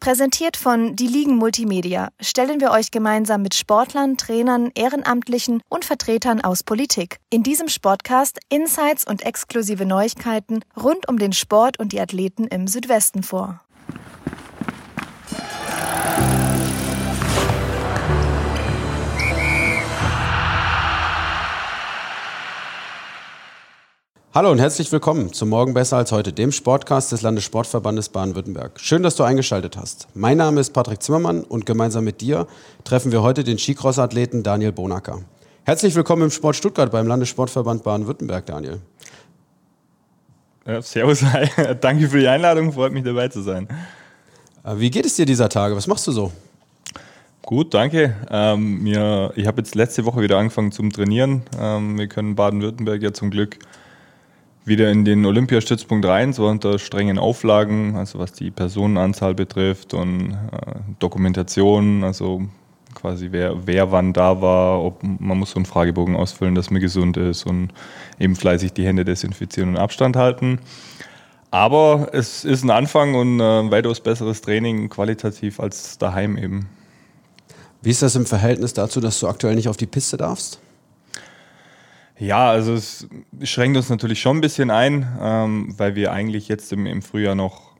Präsentiert von Die Ligen Multimedia stellen wir euch gemeinsam mit Sportlern, Trainern, Ehrenamtlichen und Vertretern aus Politik in diesem Sportcast Insights und exklusive Neuigkeiten rund um den Sport und die Athleten im Südwesten vor. Hallo und herzlich willkommen zum Morgen besser als heute, dem Sportcast des Landessportverbandes Baden-Württemberg. Schön, dass du eingeschaltet hast. Mein Name ist Patrick Zimmermann und gemeinsam mit dir treffen wir heute den Skicross-Athleten Daniel Bonacker. Herzlich willkommen im Sport Stuttgart beim Landessportverband Baden-Württemberg, Daniel. Ja, servus, danke für die Einladung, freut mich dabei zu sein. Äh, wie geht es dir dieser Tage? Was machst du so? Gut, danke. Ähm, mir, ich habe jetzt letzte Woche wieder angefangen zum Trainieren. Ähm, wir können Baden-Württemberg ja zum Glück wieder in den Olympiastützpunkt rein, so unter strengen Auflagen, also was die Personenanzahl betrifft und äh, Dokumentation, also quasi wer, wer wann da war, ob man muss so einen Fragebogen ausfüllen, dass man gesund ist und eben fleißig die Hände desinfizieren und Abstand halten. Aber es ist ein Anfang und ein äh, weitaus besseres Training qualitativ als daheim eben. Wie ist das im Verhältnis dazu, dass du aktuell nicht auf die Piste darfst? Ja, also es schränkt uns natürlich schon ein bisschen ein, ähm, weil wir eigentlich jetzt im, im Frühjahr noch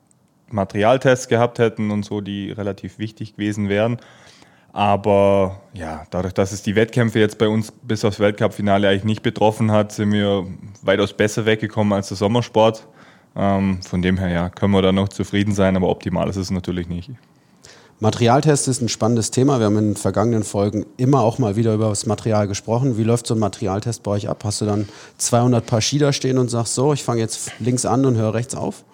Materialtests gehabt hätten und so, die relativ wichtig gewesen wären. Aber ja, dadurch, dass es die Wettkämpfe jetzt bei uns bis aufs Weltcup-Finale eigentlich nicht betroffen hat, sind wir weitaus besser weggekommen als der Sommersport. Ähm, von dem her ja, können wir da noch zufrieden sein, aber optimal ist es natürlich nicht. Materialtest ist ein spannendes Thema. Wir haben in den vergangenen Folgen immer auch mal wieder über das Material gesprochen. Wie läuft so ein Materialtest bei euch ab? Hast du dann 200 Paar Ski da stehen und sagst so, ich fange jetzt links an und höre rechts auf?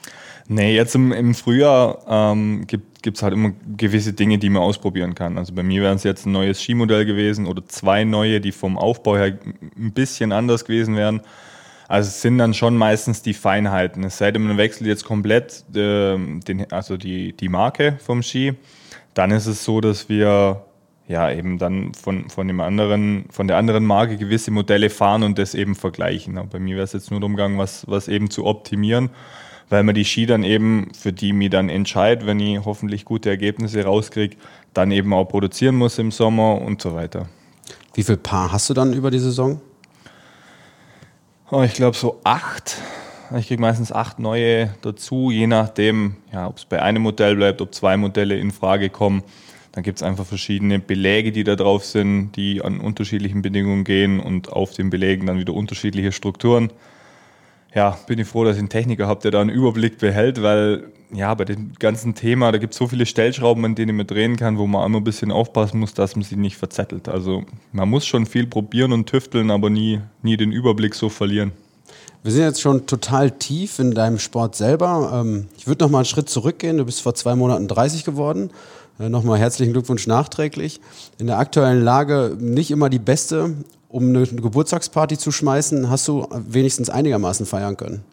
Nee, jetzt im, im Frühjahr ähm, gibt es halt immer gewisse Dinge, die man ausprobieren kann. Also bei mir wären es jetzt ein neues Skimodell gewesen oder zwei neue, die vom Aufbau her ein bisschen anders gewesen wären. Also es sind dann schon meistens die Feinheiten. Es sei denn, man wechselt jetzt komplett äh, den, also die, die Marke vom Ski dann ist es so, dass wir ja eben dann von, von, dem anderen, von der anderen Marke gewisse Modelle fahren und das eben vergleichen. Aber bei mir wäre es jetzt nur darum gegangen, was, was eben zu optimieren, weil man die Ski dann eben, für die mich dann entscheidet, wenn ich hoffentlich gute Ergebnisse rauskriege, dann eben auch produzieren muss im Sommer und so weiter. Wie viel Paar hast du dann über die Saison? Oh, ich glaube so acht. Ich kriege meistens acht neue dazu, je nachdem, ja, ob es bei einem Modell bleibt, ob zwei Modelle in Frage kommen. Dann gibt es einfach verschiedene Beläge, die da drauf sind, die an unterschiedlichen Bedingungen gehen und auf den Belägen dann wieder unterschiedliche Strukturen. Ja, bin ich froh, dass ich einen Techniker habe, der da einen Überblick behält, weil ja, bei dem ganzen Thema, da gibt es so viele Stellschrauben, an denen man drehen kann, wo man immer ein bisschen aufpassen muss, dass man sie nicht verzettelt. Also man muss schon viel probieren und tüfteln, aber nie, nie den Überblick so verlieren. Wir sind jetzt schon total tief in deinem Sport selber. Ähm, ich würde noch mal einen Schritt zurückgehen. Du bist vor zwei Monaten 30 geworden. Äh, Nochmal herzlichen Glückwunsch nachträglich. In der aktuellen Lage nicht immer die beste, um eine Geburtstagsparty zu schmeißen. Hast du wenigstens einigermaßen feiern können?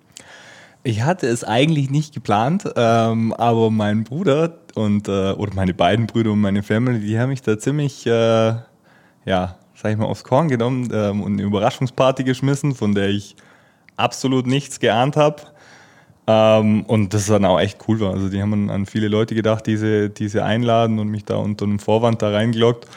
Ich hatte es eigentlich nicht geplant, ähm, aber mein Bruder und äh, oder meine beiden Brüder und meine Family, die haben mich da ziemlich, äh, ja, sag ich mal, aufs Korn genommen ähm, und eine Überraschungsparty geschmissen, von der ich absolut nichts geahnt habe. Ähm, und das dann auch echt cool war. Also die haben an viele Leute gedacht, die sie, die sie einladen und mich da unter einem Vorwand da reingeloggt.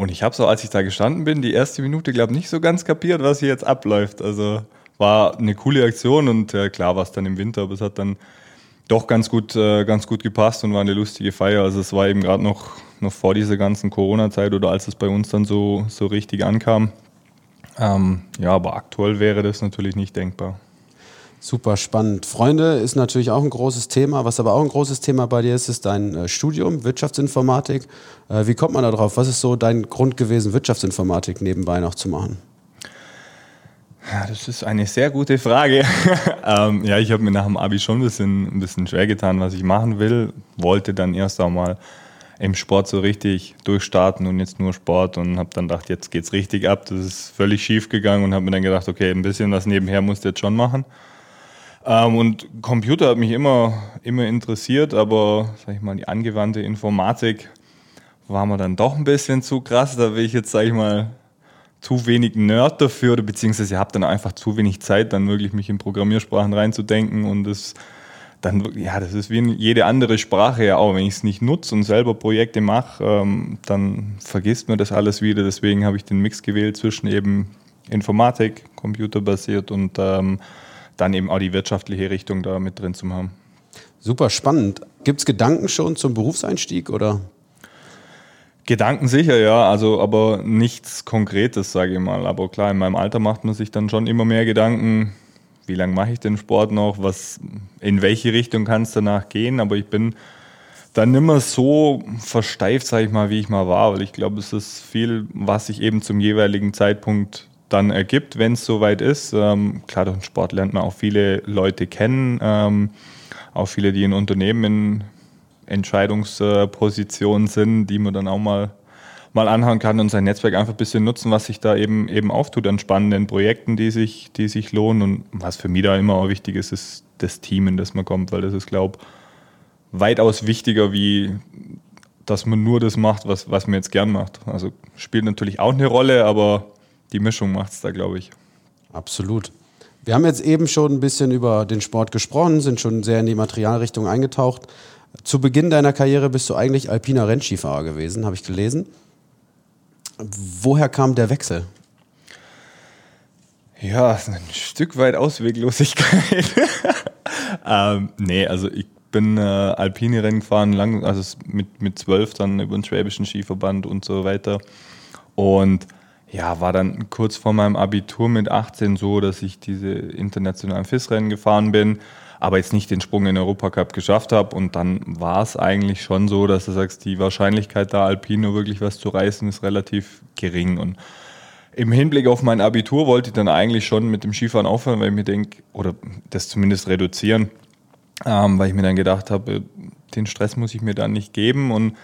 Und ich habe so, als ich da gestanden bin, die erste Minute, glaube ich, nicht so ganz kapiert, was hier jetzt abläuft. Also war eine coole Aktion und äh, klar war es dann im Winter, aber es hat dann doch ganz gut, äh, ganz gut gepasst und war eine lustige Feier. Also es war eben gerade noch, noch vor dieser ganzen Corona-Zeit oder als es bei uns dann so, so richtig ankam. Ähm, ja, aber aktuell wäre das natürlich nicht denkbar. Super spannend. Freunde ist natürlich auch ein großes Thema. Was aber auch ein großes Thema bei dir ist, ist dein äh, Studium Wirtschaftsinformatik. Äh, wie kommt man da drauf? Was ist so dein Grund gewesen, Wirtschaftsinformatik nebenbei noch zu machen? Das ist eine sehr gute Frage. ähm, ja, ich habe mir nach dem Abi schon ein bisschen, ein bisschen schwer getan, was ich machen will. Wollte dann erst einmal im Sport so richtig durchstarten und jetzt nur Sport und habe dann gedacht, jetzt geht's richtig ab. Das ist völlig schief gegangen und habe mir dann gedacht, okay, ein bisschen was nebenher musst du jetzt schon machen. Ähm, und Computer hat mich immer, immer interessiert, aber sag ich mal, die angewandte Informatik war mir dann doch ein bisschen zu krass. Da will ich jetzt, sag ich mal, zu wenig Nerd dafür oder beziehungsweise habe dann einfach zu wenig Zeit, dann wirklich mich in Programmiersprachen reinzudenken und das dann, ja, das ist wie jede andere Sprache ja auch. Wenn ich es nicht nutze und selber Projekte mache, ähm, dann vergisst man das alles wieder. Deswegen habe ich den Mix gewählt zwischen eben Informatik, computerbasiert und ähm, dann eben auch die wirtschaftliche Richtung da mit drin zu haben. Super spannend. Gibt es Gedanken schon zum Berufseinstieg oder? Gedanken sicher, ja, also aber nichts Konkretes, sage ich mal. Aber klar, in meinem Alter macht man sich dann schon immer mehr Gedanken, wie lange mache ich den Sport noch, was, in welche Richtung kann es danach gehen. Aber ich bin dann nimmer so versteift, sage ich mal, wie ich mal war, weil ich glaube, es ist viel, was sich eben zum jeweiligen Zeitpunkt dann ergibt, wenn es soweit ist. Ähm, klar, durch den Sport lernt man auch viele Leute kennen, ähm, auch viele, die in Unternehmen in Entscheidungspositionen sind, die man dann auch mal, mal anhauen kann und sein Netzwerk einfach ein bisschen nutzen, was sich da eben, eben auftut an spannenden Projekten, die sich, die sich lohnen. Und was für mich da immer auch wichtig ist, ist das Team, in das man kommt, weil das ist, glaube ich, weitaus wichtiger, wie dass man nur das macht, was, was man jetzt gern macht. Also spielt natürlich auch eine Rolle, aber die Mischung macht es da, glaube ich. Absolut. Wir haben jetzt eben schon ein bisschen über den Sport gesprochen, sind schon sehr in die Materialrichtung eingetaucht. Zu Beginn deiner Karriere bist du eigentlich alpiner Rennskifahrer gewesen, habe ich gelesen. Woher kam der Wechsel? Ja, ein Stück weit Ausweglosigkeit. ähm, nee, also ich bin äh, alpine Rennen gefahren, lang, also mit, mit zwölf dann über den Schwäbischen Skiverband und so weiter. Und ja, war dann kurz vor meinem Abitur mit 18 so, dass ich diese internationalen FIS-Rennen gefahren bin aber jetzt nicht den Sprung in den Europacup geschafft habe. Und dann war es eigentlich schon so, dass du sagst, die Wahrscheinlichkeit da Alpino wirklich was zu reißen, ist relativ gering. Und im Hinblick auf mein Abitur wollte ich dann eigentlich schon mit dem Skifahren aufhören, weil ich mir denke, oder das zumindest reduzieren, ähm, weil ich mir dann gedacht habe, den Stress muss ich mir dann nicht geben und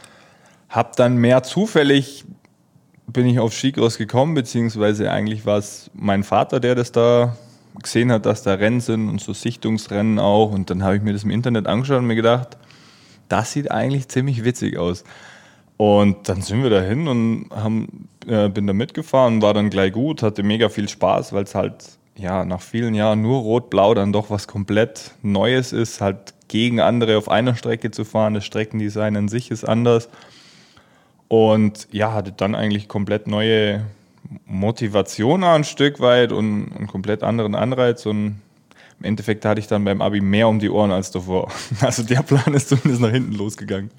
habe dann mehr zufällig bin ich auf Skicross gekommen, beziehungsweise eigentlich war es mein Vater, der das da gesehen hat, dass da Rennen sind und so Sichtungsrennen auch. Und dann habe ich mir das im Internet angeschaut und mir gedacht, das sieht eigentlich ziemlich witzig aus. Und dann sind wir dahin und haben, äh, bin da mitgefahren, war dann gleich gut, hatte mega viel Spaß, weil es halt ja nach vielen Jahren nur Rot-Blau dann doch was komplett Neues ist, halt gegen andere auf einer Strecke zu fahren. Das Streckendesign an sich ist anders. Und ja, hatte dann eigentlich komplett neue Motivation ein Stück weit und einen komplett anderen Anreiz und im Endeffekt hatte ich dann beim Abi mehr um die Ohren als davor. Also der Plan ist zumindest nach hinten losgegangen.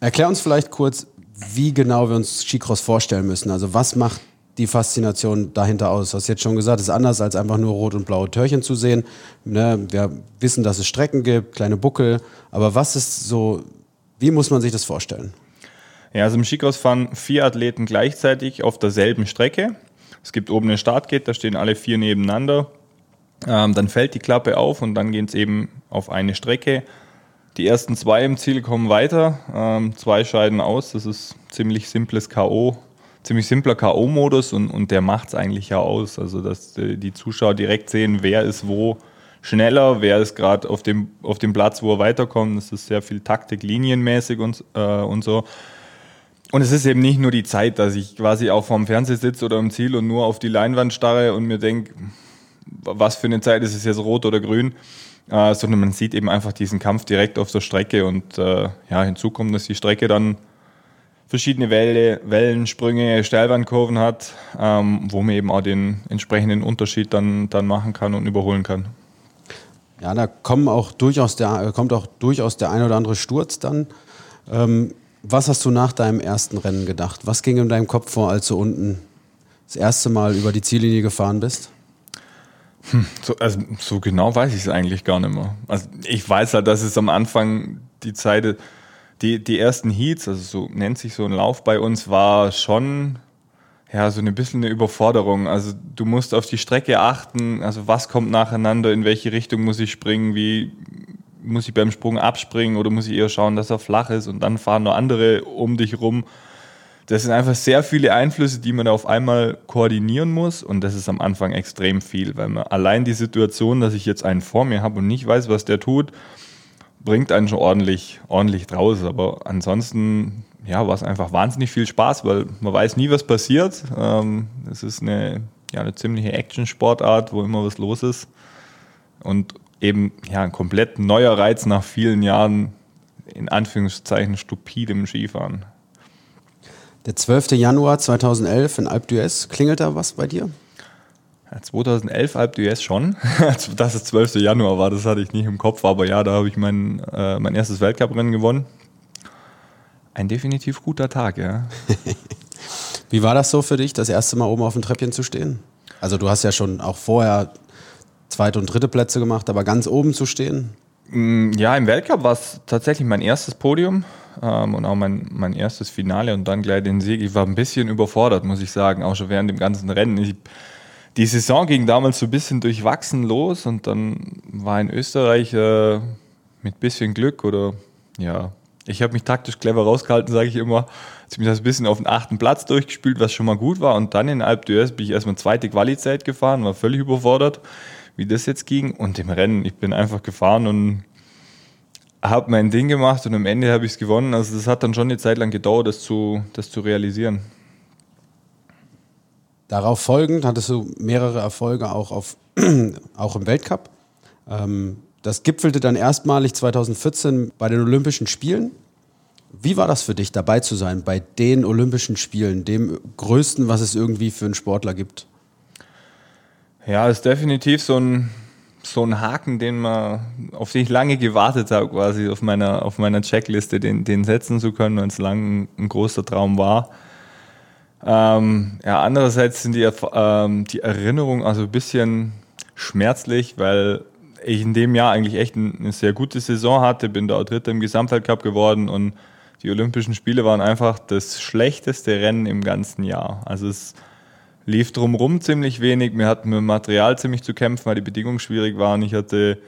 Erklär uns vielleicht kurz, wie genau wir uns Skicross vorstellen müssen. Also was macht die Faszination dahinter aus? Du hast jetzt schon gesagt, es ist anders als einfach nur rot und blaue Törchen zu sehen. Ne, wir wissen, dass es Strecken gibt, kleine Buckel. Aber was ist so, wie muss man sich das vorstellen? Ja, also im Skicross fahren vier Athleten gleichzeitig auf derselben Strecke. Es gibt oben eine Startgate, da stehen alle vier nebeneinander. Ähm, dann fällt die Klappe auf und dann geht es eben auf eine Strecke. Die ersten zwei im Ziel kommen weiter, ähm, zwei scheiden aus. Das ist ziemlich simples K.O., ziemlich simpler K.O.-Modus und, und der macht es eigentlich ja aus. Also, dass die Zuschauer direkt sehen, wer ist wo schneller, wer ist gerade auf dem, auf dem Platz, wo er weiterkommt. Das ist sehr viel Taktik, linienmäßig und, äh, und so. Und es ist eben nicht nur die Zeit, dass ich quasi auch vorm Fernseher sitze oder im Ziel und nur auf die Leinwand starre und mir denke, was für eine Zeit ist es jetzt rot oder grün, äh, sondern man sieht eben einfach diesen Kampf direkt auf der Strecke und äh, ja, hinzu kommt, dass die Strecke dann verschiedene Welle, Wellensprünge, Steilwandkurven hat, ähm, wo man eben auch den entsprechenden Unterschied dann, dann machen kann und überholen kann. Ja, da kommen auch durchaus der, kommt auch durchaus der ein oder andere Sturz dann. Ähm, was hast du nach deinem ersten Rennen gedacht? Was ging in deinem Kopf vor, als du unten das erste Mal über die Ziellinie gefahren bist? Hm, so, also, so genau weiß ich es eigentlich gar nicht mehr. Also ich weiß halt, dass es am Anfang die Zeit, die, die ersten Heats, also so nennt sich so ein Lauf bei uns, war schon, ja, so ein bisschen eine Überforderung. Also du musst auf die Strecke achten, also was kommt nacheinander, in welche Richtung muss ich springen, wie muss ich beim Sprung abspringen oder muss ich eher schauen, dass er flach ist und dann fahren noch andere um dich rum. Das sind einfach sehr viele Einflüsse, die man auf einmal koordinieren muss und das ist am Anfang extrem viel, weil man allein die Situation, dass ich jetzt einen vor mir habe und nicht weiß, was der tut, bringt einen schon ordentlich, ordentlich draus. Aber ansonsten ja, war es einfach wahnsinnig viel Spaß, weil man weiß nie, was passiert. Ähm, es ist eine, ja, eine ziemliche Action-Sportart, wo immer was los ist. Und eben ja, ein komplett neuer Reiz nach vielen Jahren, in Anführungszeichen, stupidem Skifahren. Der 12. Januar 2011 in Alpe d'Huez, klingelt da was bei dir? 2011 Alpe d'Huez schon. Dass es 12. Januar war, das hatte ich nicht im Kopf, aber ja, da habe ich mein, äh, mein erstes Weltcuprennen gewonnen. Ein definitiv guter Tag, ja. Wie war das so für dich, das erste Mal oben auf dem Treppchen zu stehen? Also du hast ja schon auch vorher zweite und dritte Plätze gemacht, aber ganz oben zu stehen? Mm, ja, im Weltcup war es tatsächlich mein erstes Podium ähm, und auch mein, mein erstes Finale und dann gleich den Sieg. Ich war ein bisschen überfordert, muss ich sagen, auch schon während dem ganzen Rennen. Ich, die Saison ging damals so ein bisschen durchwachsen los und dann war in Österreich äh, mit bisschen Glück oder ja, ich habe mich taktisch clever rausgehalten, sage ich immer. Jetzt bin ich das ein bisschen auf den achten Platz durchgespielt, was schon mal gut war. Und dann in Alpe d'Huez bin ich erstmal zweite Quali-Zeit gefahren, war völlig überfordert, wie das jetzt ging. Und im Rennen, ich bin einfach gefahren und habe mein Ding gemacht und am Ende habe ich es gewonnen. Also das hat dann schon eine Zeit lang gedauert, das zu, das zu realisieren. Darauf folgend hattest du mehrere Erfolge auch, auf, auch im Weltcup. Ähm, das gipfelte dann erstmalig 2014 bei den Olympischen Spielen. Wie war das für dich, dabei zu sein bei den Olympischen Spielen, dem größten, was es irgendwie für einen Sportler gibt? Ja, ist definitiv so ein, so ein Haken, den man, auf den ich lange gewartet habe, quasi auf meiner, auf meiner Checkliste, den, den setzen zu können, weil es lang ein großer Traum war. Ähm, ja, andererseits sind die, ähm, die Erinnerungen also ein bisschen schmerzlich, weil ich in dem Jahr eigentlich echt eine sehr gute Saison hatte, bin da auch Dritter im Gesamtweltcup geworden und die Olympischen Spiele waren einfach das schlechteste Rennen im ganzen Jahr. Also es lief drumherum ziemlich wenig, mir hatten mit dem Material ziemlich zu kämpfen, weil die Bedingungen schwierig waren. Ich hatte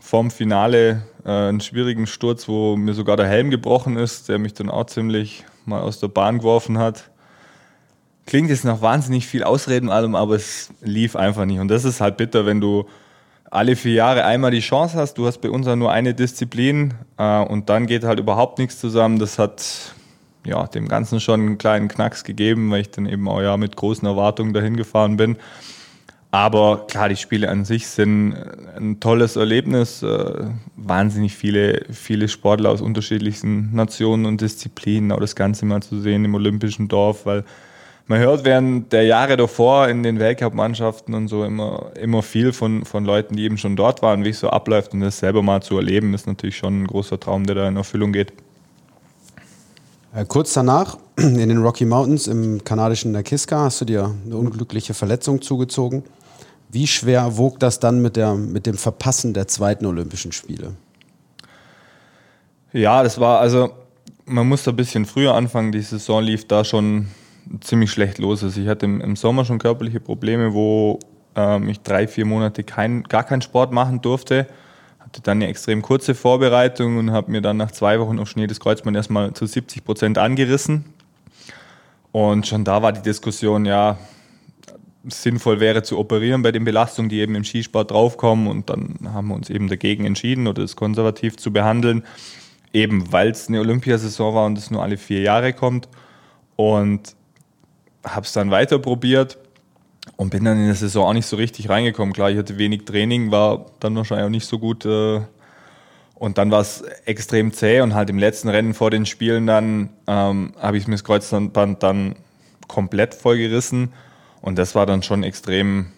vorm Finale äh, einen schwierigen Sturz, wo mir sogar der Helm gebrochen ist, der mich dann auch ziemlich mal aus der Bahn geworfen hat. Klingt jetzt nach wahnsinnig viel Ausreden allem, aber es lief einfach nicht. Und das ist halt bitter, wenn du alle vier Jahre einmal die Chance hast. Du hast bei uns ja nur eine Disziplin äh, und dann geht halt überhaupt nichts zusammen. Das hat ja, dem Ganzen schon einen kleinen Knacks gegeben, weil ich dann eben auch ja mit großen Erwartungen dahin gefahren bin. Aber klar, die Spiele an sich sind ein tolles Erlebnis. Äh, wahnsinnig viele, viele Sportler aus unterschiedlichsten Nationen und Disziplinen, auch das Ganze mal zu sehen im Olympischen Dorf, weil man hört während der Jahre davor in den Weltcup-Mannschaften und so immer, immer viel von, von Leuten, die eben schon dort waren, wie es so abläuft und das selber mal zu erleben, ist natürlich schon ein großer Traum, der da in Erfüllung geht. Äh, kurz danach, in den Rocky Mountains im kanadischen Nakiska, hast du dir eine unglückliche Verletzung zugezogen. Wie schwer wog das dann mit, der, mit dem Verpassen der zweiten Olympischen Spiele? Ja, das war also, man musste ein bisschen früher anfangen. Die Saison lief da schon ziemlich schlecht los ist. Ich hatte im, im Sommer schon körperliche Probleme, wo ähm, ich drei, vier Monate kein, gar keinen Sport machen durfte. Hatte dann eine extrem kurze Vorbereitung und habe mir dann nach zwei Wochen auf Schnee das Kreuzband erstmal zu 70 Prozent angerissen. Und schon da war die Diskussion, ja, sinnvoll wäre zu operieren bei den Belastungen, die eben im Skisport draufkommen. Und dann haben wir uns eben dagegen entschieden oder es konservativ zu behandeln, eben weil es eine Olympiasaison war und es nur alle vier Jahre kommt. Und habe es dann weiter probiert und bin dann in der Saison auch nicht so richtig reingekommen. Klar, ich hatte wenig Training, war dann wahrscheinlich auch nicht so gut. Äh, und dann war es extrem zäh und halt im letzten Rennen vor den Spielen dann ähm, habe ich mir das Kreuzband dann komplett vollgerissen und das war dann schon extrem,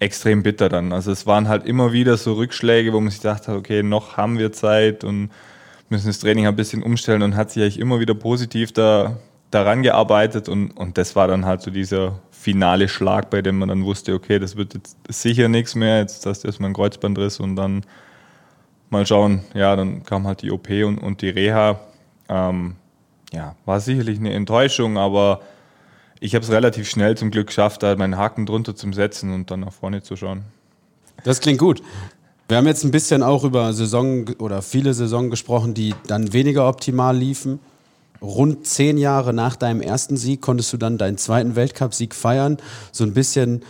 extrem bitter dann. Also es waren halt immer wieder so Rückschläge, wo man sich dachte, okay, noch haben wir Zeit und müssen das Training ein bisschen umstellen und hat sich eigentlich immer wieder positiv da daran gearbeitet und, und das war dann halt so dieser finale Schlag, bei dem man dann wusste, okay, das wird jetzt sicher nichts mehr, jetzt hast du erstmal ein Kreuzbandriss und dann mal schauen, ja, dann kam halt die OP und, und die Reha. Ähm, ja, war sicherlich eine Enttäuschung, aber ich habe es relativ schnell zum Glück geschafft, da meinen Haken drunter zu setzen und dann nach vorne zu schauen. Das klingt gut. Wir haben jetzt ein bisschen auch über Saison oder viele Saisonen gesprochen, die dann weniger optimal liefen. Rund zehn Jahre nach deinem ersten Sieg konntest du dann deinen zweiten Weltcupsieg feiern. So ein bisschen,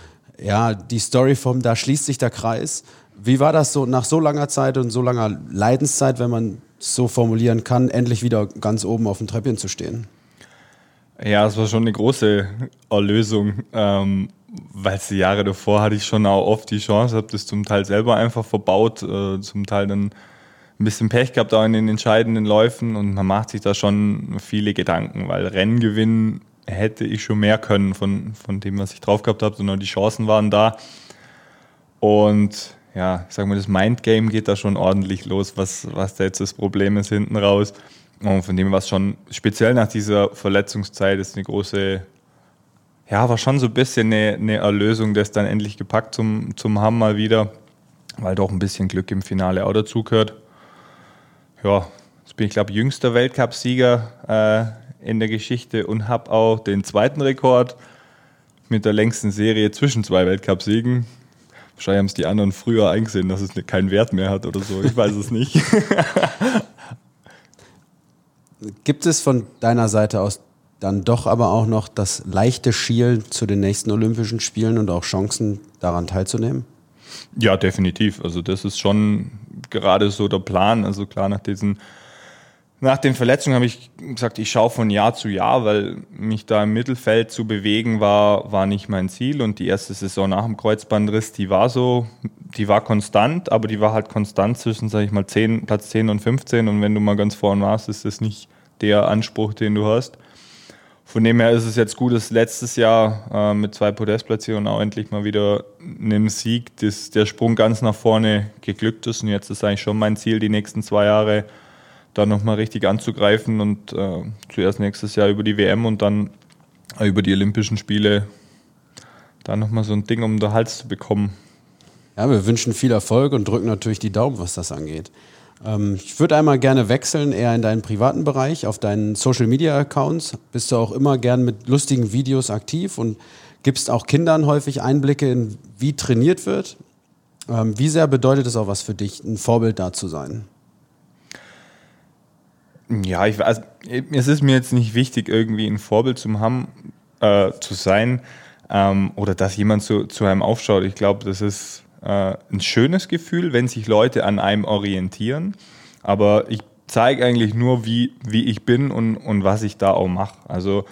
ja, die Story vom Da schließt sich der Kreis. Wie war das so nach so langer Zeit und so langer Leidenszeit, wenn man so formulieren kann, endlich wieder ganz oben auf dem Treppchen zu stehen? Ja, es war schon eine große Erlösung. Ähm, weil die Jahre davor hatte ich schon auch oft die Chance, habe das zum Teil selber einfach verbaut, äh, zum Teil dann ein bisschen Pech gehabt auch in den entscheidenden Läufen und man macht sich da schon viele Gedanken, weil Rennen gewinnen hätte ich schon mehr können von, von dem, was ich drauf gehabt habe, sondern die Chancen waren da. Und ja, ich sag mal, das Mindgame geht da schon ordentlich los, was, was da jetzt das Problem ist hinten raus. Und von dem war es schon speziell nach dieser Verletzungszeit ist eine große ja, war schon so ein bisschen eine, eine Erlösung, das dann endlich gepackt zum, zum haben mal wieder, weil doch ein bisschen Glück im Finale auch dazugehört. Ja, jetzt bin ich, glaube jüngster Weltcupsieger äh, in der Geschichte und habe auch den zweiten Rekord mit der längsten Serie zwischen zwei Weltcupsiegen. Wahrscheinlich haben es die anderen früher eingesehen, dass es keinen Wert mehr hat oder so. Ich weiß es nicht. Gibt es von deiner Seite aus dann doch aber auch noch das leichte Schielen zu den nächsten Olympischen Spielen und auch Chancen daran teilzunehmen? Ja, definitiv. Also das ist schon gerade so der Plan. Also klar, nach diesen nach den Verletzungen habe ich gesagt, ich schaue von Jahr zu Jahr, weil mich da im Mittelfeld zu bewegen war, war nicht mein Ziel. Und die erste Saison nach dem Kreuzbandriss, die war so, die war konstant, aber die war halt konstant zwischen, sage ich mal, 10, Platz 10 und 15. Und wenn du mal ganz vorne warst, ist das nicht der Anspruch, den du hast. Von dem her ist es jetzt gut, dass letztes Jahr äh, mit zwei Podestplatzierungen auch endlich mal wieder einem Sieg dass der Sprung ganz nach vorne geglückt ist. Und jetzt ist eigentlich schon mein Ziel, die nächsten zwei Jahre da nochmal richtig anzugreifen und äh, zuerst nächstes Jahr über die WM und dann über die Olympischen Spiele da nochmal so ein Ding um den Hals zu bekommen. Ja, wir wünschen viel Erfolg und drücken natürlich die Daumen, was das angeht. Ähm, ich würde einmal gerne wechseln, eher in deinen privaten Bereich, auf deinen Social Media Accounts. Bist du auch immer gern mit lustigen Videos aktiv und gibst auch Kindern häufig Einblicke in, wie trainiert wird. Ähm, wie sehr bedeutet es auch was für dich, ein Vorbild da zu sein? Ja, ich weiß, es ist mir jetzt nicht wichtig, irgendwie ein Vorbild zu haben, äh, zu sein ähm, oder dass jemand zu, zu einem aufschaut. Ich glaube, das ist äh, ein schönes Gefühl, wenn sich Leute an einem orientieren. Aber ich zeige eigentlich nur, wie, wie ich bin und, und was ich da auch mache. Also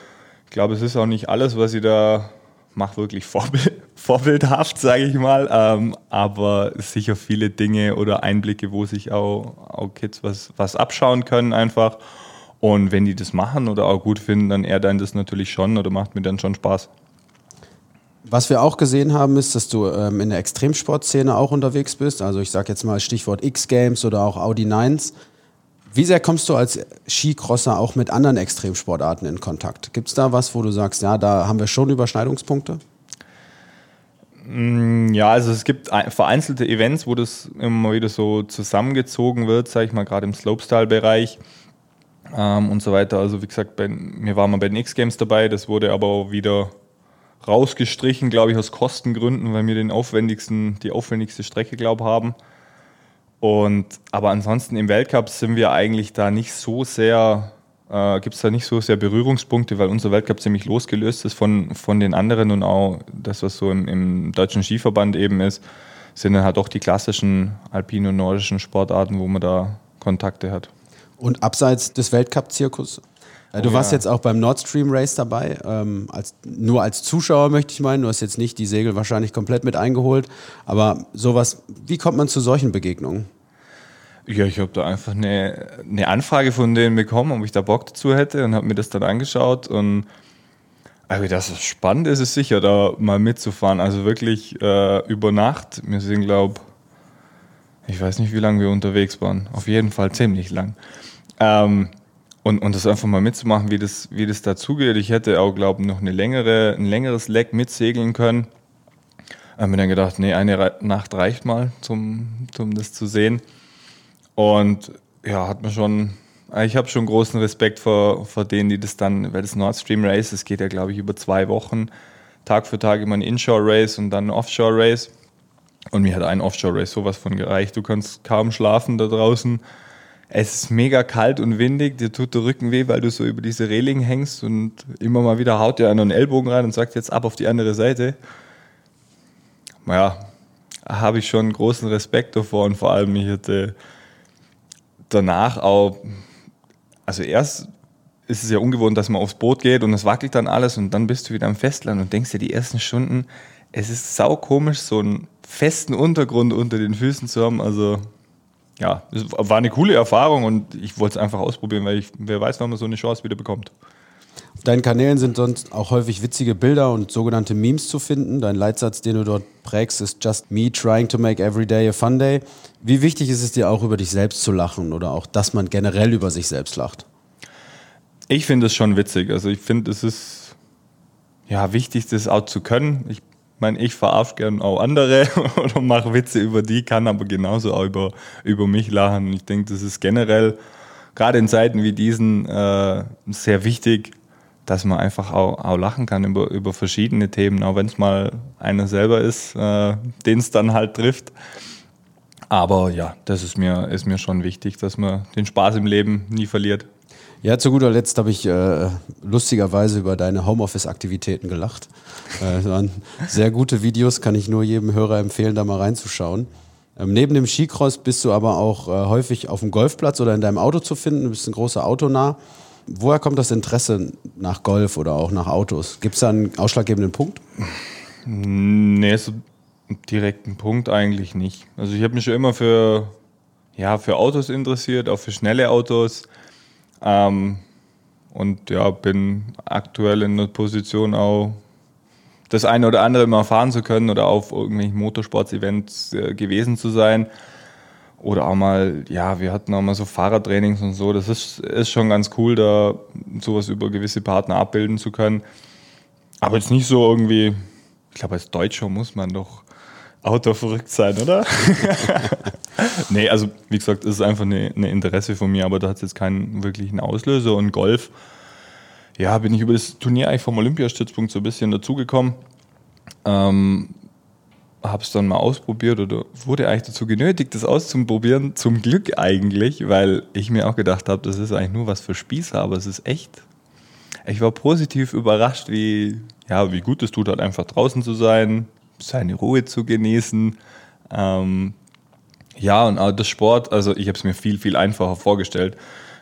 ich glaube, es ist auch nicht alles, was ich da mache, wirklich vorbild, vorbildhaft, sage ich mal. Ähm, aber sicher viele Dinge oder Einblicke, wo sich auch, auch Kids was, was abschauen können einfach. Und wenn die das machen oder auch gut finden, dann eher dann das natürlich schon oder macht mir dann schon Spaß. Was wir auch gesehen haben, ist, dass du ähm, in der Extremsportszene auch unterwegs bist. Also ich sage jetzt mal Stichwort X-Games oder auch Audi 9s. Wie sehr kommst du als Skicrosser auch mit anderen Extremsportarten in Kontakt? Gibt es da was, wo du sagst, ja, da haben wir schon Überschneidungspunkte? Mm, ja, also es gibt vereinzelte Events, wo das immer wieder so zusammengezogen wird, sage ich mal, gerade im Slopestyle-Bereich ähm, und so weiter. Also wie gesagt, bei, wir waren mal bei den X-Games dabei, das wurde aber auch wieder rausgestrichen, glaube ich, aus Kostengründen, weil wir den aufwendigsten, die aufwendigste Strecke, glaube ich, haben. Und, aber ansonsten im Weltcup sind wir eigentlich da nicht so sehr, äh, gibt es da nicht so sehr Berührungspunkte, weil unser Weltcup ziemlich losgelöst ist von, von den anderen und auch das, was so im, im deutschen Skiverband eben ist, sind dann halt auch die klassischen alpinen und nordischen Sportarten, wo man da Kontakte hat. Und abseits des Weltcup-Zirkus äh, du oh, warst ja. jetzt auch beim Nord Stream Race dabei, ähm, als, nur als Zuschauer möchte ich meinen. Du hast jetzt nicht die Segel wahrscheinlich komplett mit eingeholt, aber sowas, wie kommt man zu solchen Begegnungen? Ja, ich habe da einfach eine, eine Anfrage von denen bekommen, ob ich da Bock dazu hätte und habe mir das dann angeschaut und also das ist spannend ist es sicher, da mal mitzufahren. Also wirklich äh, über Nacht. Wir sind, glaube ich, weiß nicht, wie lange wir unterwegs waren. Auf jeden Fall ziemlich lang. Ähm, und, und das einfach mal mitzumachen, wie das, wie das dazugeht. Ich hätte auch, glaube ich, noch eine längere, ein längeres Leck mitsegeln können. Ich habe mir dann gedacht, nee, eine Nacht reicht mal, um, um das zu sehen. Und ja, hat mir schon Ich habe schon großen Respekt vor, vor denen, die das dann, weil das Nord Stream Race, das geht ja, glaube ich, über zwei Wochen, Tag für Tag immer ein Inshore Race und dann ein Offshore Race. Und mir hat ein Offshore Race sowas von gereicht. Du kannst kaum schlafen da draußen. Es ist mega kalt und windig, dir tut der Rücken weh, weil du so über diese Reling hängst und immer mal wieder haut dir einer einen Ellbogen rein und sagt jetzt ab auf die andere Seite. Naja, habe ich schon großen Respekt davor und vor allem ich hatte danach auch, also erst ist es ja ungewohnt, dass man aufs Boot geht und es wackelt dann alles und dann bist du wieder am Festland und denkst dir die ersten Stunden, es ist sau komisch, so einen festen Untergrund unter den Füßen zu haben. Also ja, es war eine coole Erfahrung und ich wollte es einfach ausprobieren, weil ich, wer weiß, wann man so eine Chance wieder bekommt. Auf deinen Kanälen sind sonst auch häufig witzige Bilder und sogenannte Memes zu finden. Dein Leitsatz, den du dort prägst, ist Just me trying to make every day a fun day. Wie wichtig ist es dir auch über dich selbst zu lachen oder auch, dass man generell über sich selbst lacht? Ich finde es schon witzig. Also ich finde, es ist ja wichtig, das auch zu können. Ich meine, ich verarsche gern auch andere oder mache Witze über die, kann aber genauso auch über, über mich lachen. Ich denke, das ist generell, gerade in Zeiten wie diesen, äh, sehr wichtig, dass man einfach auch, auch lachen kann über, über verschiedene Themen, auch wenn es mal einer selber ist, äh, den es dann halt trifft. Aber ja, das ist mir, ist mir schon wichtig, dass man den Spaß im Leben nie verliert. Ja, zu guter Letzt habe ich äh, lustigerweise über deine Homeoffice-Aktivitäten gelacht. Äh, waren sehr gute Videos, kann ich nur jedem Hörer empfehlen, da mal reinzuschauen. Ähm, neben dem Skicross bist du aber auch äh, häufig auf dem Golfplatz oder in deinem Auto zu finden. Du bist ein großer Autonah. Woher kommt das Interesse nach Golf oder auch nach Autos? Gibt es da einen ausschlaggebenden Punkt? Nee, so direkten Punkt eigentlich nicht. Also ich habe mich schon immer für, ja, für Autos interessiert, auch für schnelle Autos. Ähm, und ja, bin aktuell in der Position auch das eine oder andere mal fahren zu können oder auf irgendwelchen Motorsports-Events äh, gewesen zu sein. Oder auch mal, ja, wir hatten auch mal so Fahrradtrainings und so. Das ist, ist schon ganz cool, da sowas über gewisse Partner abbilden zu können. Aber jetzt nicht so irgendwie, ich glaube, als Deutscher muss man doch Auto verrückt sein, oder? nee, also wie gesagt, es ist einfach eine, eine Interesse von mir, aber da hat es jetzt keinen wirklichen Auslöser. Und Golf, ja, bin ich über das Turnier eigentlich vom Olympiastützpunkt so ein bisschen dazugekommen. Ähm, habe es dann mal ausprobiert oder wurde eigentlich dazu genötigt, das auszuprobieren. Zum Glück eigentlich, weil ich mir auch gedacht habe, das ist eigentlich nur was für Spießer, aber es ist echt. Ich war positiv überrascht, wie, ja, wie gut es tut, halt einfach draußen zu sein, seine Ruhe zu genießen. Ähm, ja, und auch das Sport, also ich habe es mir viel, viel einfacher vorgestellt.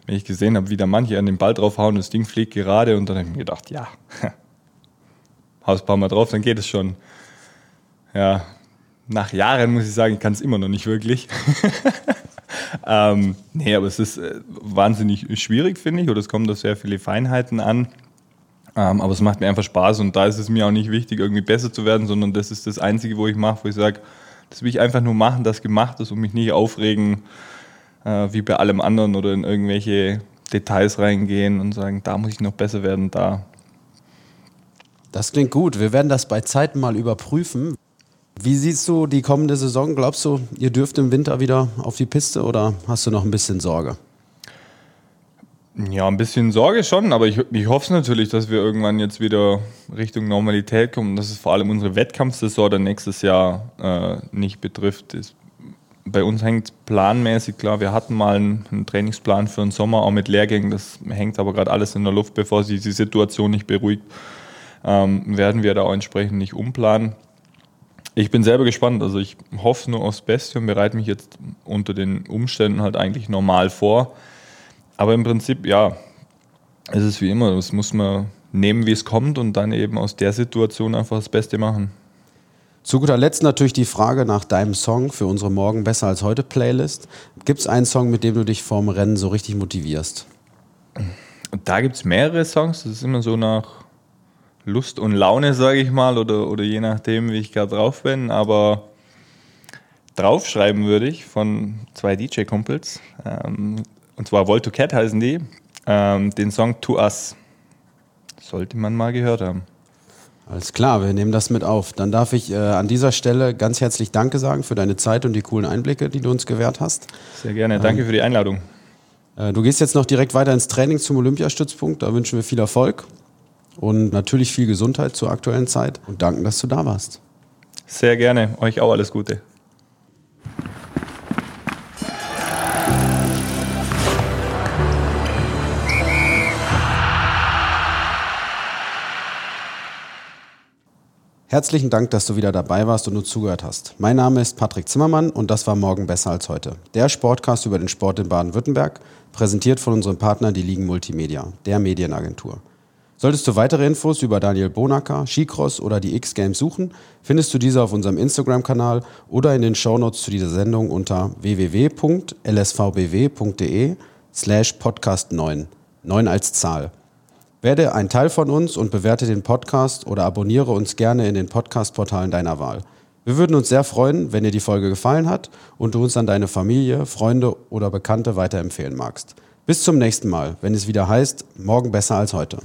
Wenn ich gesehen habe, wie da manche an den Ball draufhauen, das Ding fliegt gerade und dann habe ich mir gedacht, ja, haus ein paar Mal drauf, dann geht es schon ja, nach Jahren muss ich sagen, ich kann es immer noch nicht wirklich. ähm, nee, aber es ist äh, wahnsinnig schwierig, finde ich, oder es kommen da sehr viele Feinheiten an. Ähm, aber es macht mir einfach Spaß und da ist es mir auch nicht wichtig, irgendwie besser zu werden, sondern das ist das Einzige, wo ich mache, wo ich sage, das will ich einfach nur machen, das gemacht ist und mich nicht aufregen, äh, wie bei allem anderen oder in irgendwelche Details reingehen und sagen, da muss ich noch besser werden, da. Das klingt gut. Wir werden das bei Zeiten mal überprüfen. Wie siehst du die kommende Saison? Glaubst du, ihr dürft im Winter wieder auf die Piste oder hast du noch ein bisschen Sorge? Ja, ein bisschen Sorge schon, aber ich, ich hoffe natürlich, dass wir irgendwann jetzt wieder Richtung Normalität kommen, dass es vor allem unsere Wettkampfsaison dann nächstes Jahr äh, nicht betrifft. Das, bei uns hängt planmäßig klar, wir hatten mal einen, einen, Trainingsplan für den Sommer, auch mit Lehrgängen, das hängt aber gerade alles in der Luft, bevor sich die Situation nicht beruhigt, ähm, werden wir da auch entsprechend nicht umplanen. Ich bin selber gespannt. Also ich hoffe nur aufs Beste und bereite mich jetzt unter den Umständen halt eigentlich normal vor. Aber im Prinzip, ja, es ist wie immer. Das muss man nehmen, wie es kommt und dann eben aus der Situation einfach das Beste machen. Zu guter Letzt natürlich die Frage nach deinem Song für unsere Morgen besser als heute Playlist. Gibt es einen Song, mit dem du dich vorm Rennen so richtig motivierst? Da gibt es mehrere Songs. Das ist immer so nach Lust und Laune, sage ich mal, oder, oder je nachdem, wie ich gerade drauf bin. Aber draufschreiben würde ich von zwei DJ-Kumpels, ähm, und zwar Volto Cat heißen die, ähm, den Song To Us. Sollte man mal gehört haben. Alles klar, wir nehmen das mit auf. Dann darf ich äh, an dieser Stelle ganz herzlich Danke sagen für deine Zeit und die coolen Einblicke, die du uns gewährt hast. Sehr gerne, danke ähm, für die Einladung. Äh, du gehst jetzt noch direkt weiter ins Training zum Olympiastützpunkt. Da wünschen wir viel Erfolg und natürlich viel Gesundheit zur aktuellen Zeit und danken, dass du da warst. Sehr gerne. Euch auch alles Gute. Herzlichen Dank, dass du wieder dabei warst und uns zugehört hast. Mein Name ist Patrick Zimmermann und das war Morgen besser als heute. Der Sportcast über den Sport in Baden-Württemberg, präsentiert von unserem Partner, die Ligen Multimedia, der Medienagentur. Solltest du weitere Infos über Daniel Bonacker, Skicross oder die X-Games suchen, findest du diese auf unserem Instagram-Kanal oder in den Shownotes zu dieser Sendung unter www.lsvbw.de slash podcast 9. 9 als Zahl. Werde ein Teil von uns und bewerte den Podcast oder abonniere uns gerne in den Podcast-Portalen deiner Wahl. Wir würden uns sehr freuen, wenn dir die Folge gefallen hat und du uns an deine Familie, Freunde oder Bekannte weiterempfehlen magst. Bis zum nächsten Mal, wenn es wieder heißt, morgen besser als heute.